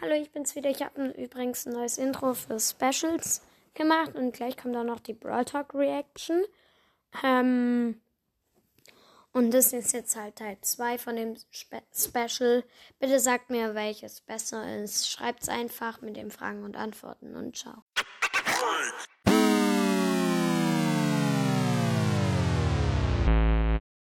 Hallo, ich bin's wieder. Ich habe übrigens ein neues Intro für Specials gemacht und gleich kommt auch noch die Brawl Talk Reaction. Ähm, und das ist jetzt halt Teil 2 von dem Spe Special. Bitte sagt mir, welches besser ist. Schreibt's einfach mit den Fragen und Antworten und ciao.